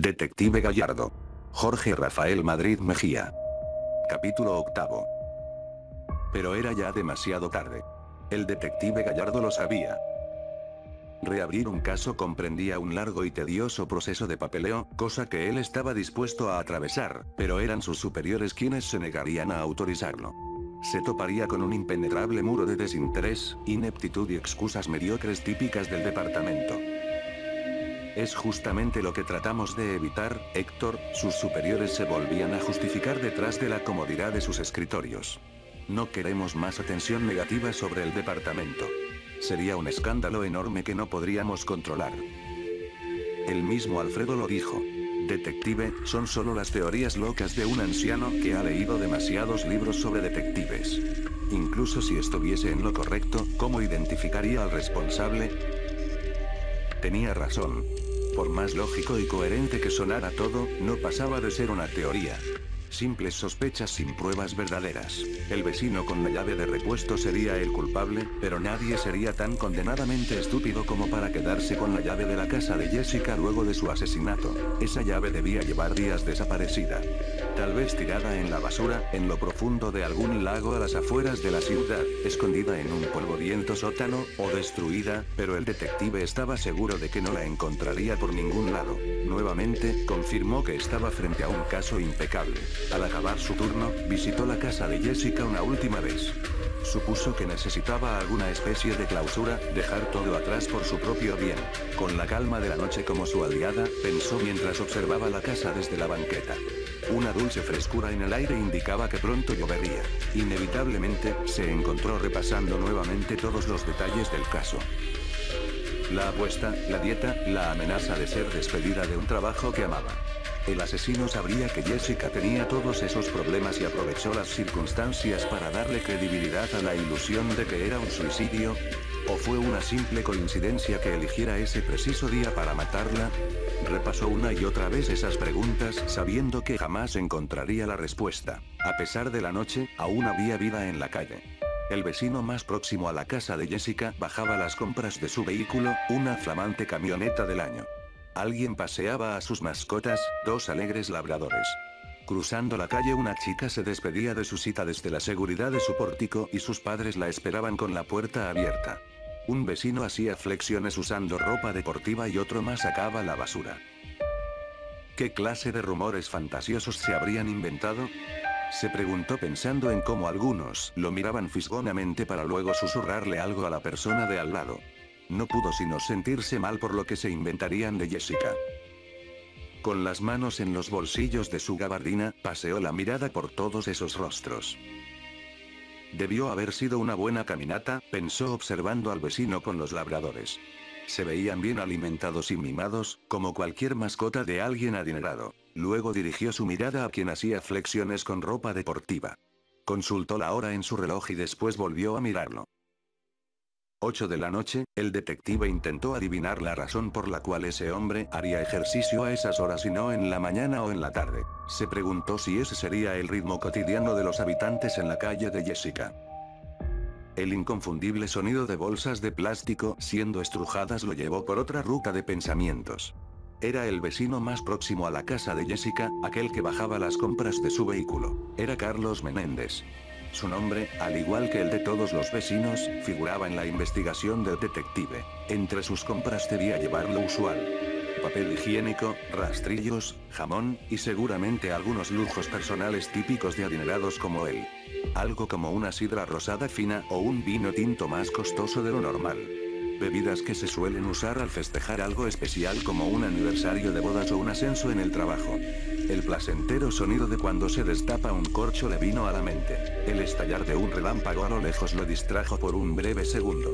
Detective Gallardo. Jorge Rafael Madrid Mejía. Capítulo octavo. Pero era ya demasiado tarde. El detective Gallardo lo sabía. Reabrir un caso comprendía un largo y tedioso proceso de papeleo, cosa que él estaba dispuesto a atravesar, pero eran sus superiores quienes se negarían a autorizarlo. Se toparía con un impenetrable muro de desinterés, ineptitud y excusas mediocres típicas del departamento. Es justamente lo que tratamos de evitar, Héctor, sus superiores se volvían a justificar detrás de la comodidad de sus escritorios. No queremos más atención negativa sobre el departamento. Sería un escándalo enorme que no podríamos controlar. El mismo Alfredo lo dijo. Detective, son solo las teorías locas de un anciano que ha leído demasiados libros sobre detectives. Incluso si estuviese en lo correcto, ¿cómo identificaría al responsable? Tenía razón. Por más lógico y coherente que sonara todo, no pasaba de ser una teoría. Simples sospechas sin pruebas verdaderas. El vecino con la llave de repuesto sería el culpable, pero nadie sería tan condenadamente estúpido como para quedarse con la llave de la casa de Jessica luego de su asesinato. Esa llave debía llevar días desaparecida. Tal vez tirada en la basura, en lo profundo de algún lago a las afueras de la ciudad, escondida en un polvoriento sótano, o destruida, pero el detective estaba seguro de que no la encontraría por ningún lado. Nuevamente, confirmó que estaba frente a un caso impecable. Al acabar su turno, visitó la casa de Jessica una última vez. Supuso que necesitaba alguna especie de clausura, dejar todo atrás por su propio bien. Con la calma de la noche como su aliada, pensó mientras observaba la casa desde la banqueta. Una dulce frescura en el aire indicaba que pronto llovería. Inevitablemente, se encontró repasando nuevamente todos los detalles del caso. La apuesta, la dieta, la amenaza de ser despedida de un trabajo que amaba. El asesino sabría que Jessica tenía todos esos problemas y aprovechó las circunstancias para darle credibilidad a la ilusión de que era un suicidio. ¿O fue una simple coincidencia que eligiera ese preciso día para matarla? Repasó una y otra vez esas preguntas sabiendo que jamás encontraría la respuesta. A pesar de la noche, aún había vida en la calle. El vecino más próximo a la casa de Jessica bajaba las compras de su vehículo, una flamante camioneta del año. Alguien paseaba a sus mascotas, dos alegres labradores. Cruzando la calle una chica se despedía de su cita desde la seguridad de su pórtico y sus padres la esperaban con la puerta abierta. Un vecino hacía flexiones usando ropa deportiva y otro más sacaba la basura. ¿Qué clase de rumores fantasiosos se habrían inventado? Se preguntó pensando en cómo algunos lo miraban fisgonamente para luego susurrarle algo a la persona de al lado. No pudo sino sentirse mal por lo que se inventarían de Jessica. Con las manos en los bolsillos de su gabardina, paseó la mirada por todos esos rostros. Debió haber sido una buena caminata, pensó observando al vecino con los labradores. Se veían bien alimentados y mimados, como cualquier mascota de alguien adinerado. Luego dirigió su mirada a quien hacía flexiones con ropa deportiva. Consultó la hora en su reloj y después volvió a mirarlo. 8 de la noche, el detective intentó adivinar la razón por la cual ese hombre haría ejercicio a esas horas y no en la mañana o en la tarde. Se preguntó si ese sería el ritmo cotidiano de los habitantes en la calle de Jessica. El inconfundible sonido de bolsas de plástico siendo estrujadas lo llevó por otra ruta de pensamientos. Era el vecino más próximo a la casa de Jessica, aquel que bajaba las compras de su vehículo. Era Carlos Menéndez. Su nombre, al igual que el de todos los vecinos, figuraba en la investigación del detective. Entre sus compras debía llevar lo usual. Papel higiénico, rastrillos, jamón, y seguramente algunos lujos personales típicos de adinerados como él. Algo como una sidra rosada fina o un vino tinto más costoso de lo normal. Bebidas que se suelen usar al festejar algo especial como un aniversario de bodas o un ascenso en el trabajo. El placentero sonido de cuando se destapa un corcho le vino a la mente. El estallar de un relámpago a lo lejos lo distrajo por un breve segundo.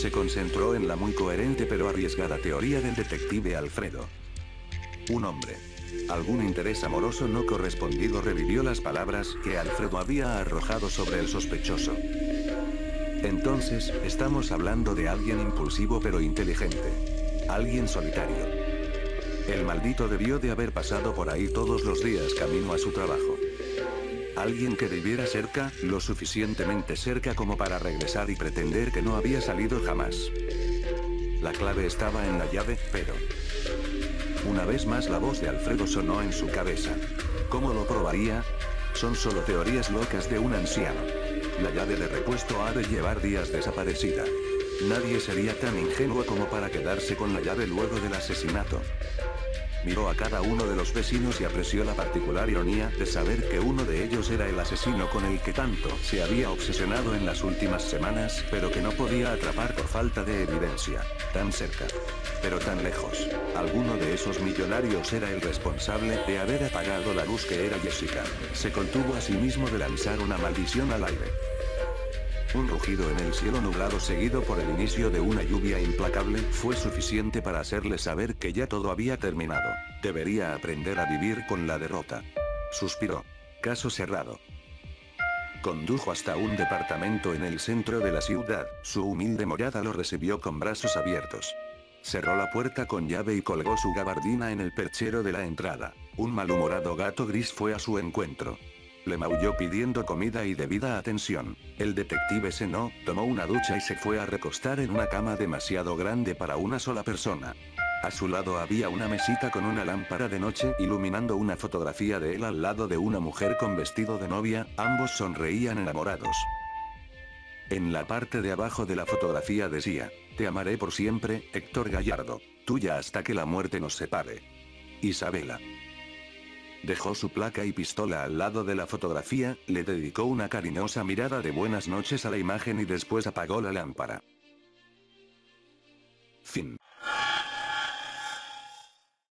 Se concentró en la muy coherente pero arriesgada teoría del detective Alfredo. Un hombre. Algún interés amoroso no correspondido revivió las palabras que Alfredo había arrojado sobre el sospechoso. Entonces, estamos hablando de alguien impulsivo pero inteligente. Alguien solitario. El maldito debió de haber pasado por ahí todos los días camino a su trabajo. Alguien que viviera cerca, lo suficientemente cerca como para regresar y pretender que no había salido jamás. La clave estaba en la llave, pero... Una vez más la voz de Alfredo sonó en su cabeza. ¿Cómo lo probaría? Son solo teorías locas de un anciano. La llave de repuesto ha de llevar días desaparecida. Nadie sería tan ingenuo como para quedarse con la llave luego del asesinato. Miró a cada uno de los vecinos y apreció la particular ironía de saber que uno de ellos era el asesino con el que tanto se había obsesionado en las últimas semanas, pero que no podía atrapar por falta de evidencia. Tan cerca. Pero tan lejos. Alguno de esos millonarios era el responsable de haber apagado la luz que era Jessica. Se contuvo a sí mismo de lanzar una maldición al aire. Un rugido en el cielo nublado seguido por el inicio de una lluvia implacable fue suficiente para hacerle saber que ya todo había terminado. Debería aprender a vivir con la derrota. Suspiró. Caso cerrado. Condujo hasta un departamento en el centro de la ciudad. Su humilde morada lo recibió con brazos abiertos. Cerró la puerta con llave y colgó su gabardina en el perchero de la entrada. Un malhumorado gato gris fue a su encuentro. Le maulló pidiendo comida y debida atención. El detective cenó, tomó una ducha y se fue a recostar en una cama demasiado grande para una sola persona. A su lado había una mesita con una lámpara de noche iluminando una fotografía de él al lado de una mujer con vestido de novia, ambos sonreían enamorados. En la parte de abajo de la fotografía decía, Te amaré por siempre, Héctor Gallardo, tuya hasta que la muerte nos separe. Isabela. Dejó su placa y pistola al lado de la fotografía, le dedicó una cariñosa mirada de buenas noches a la imagen y después apagó la lámpara. Fin.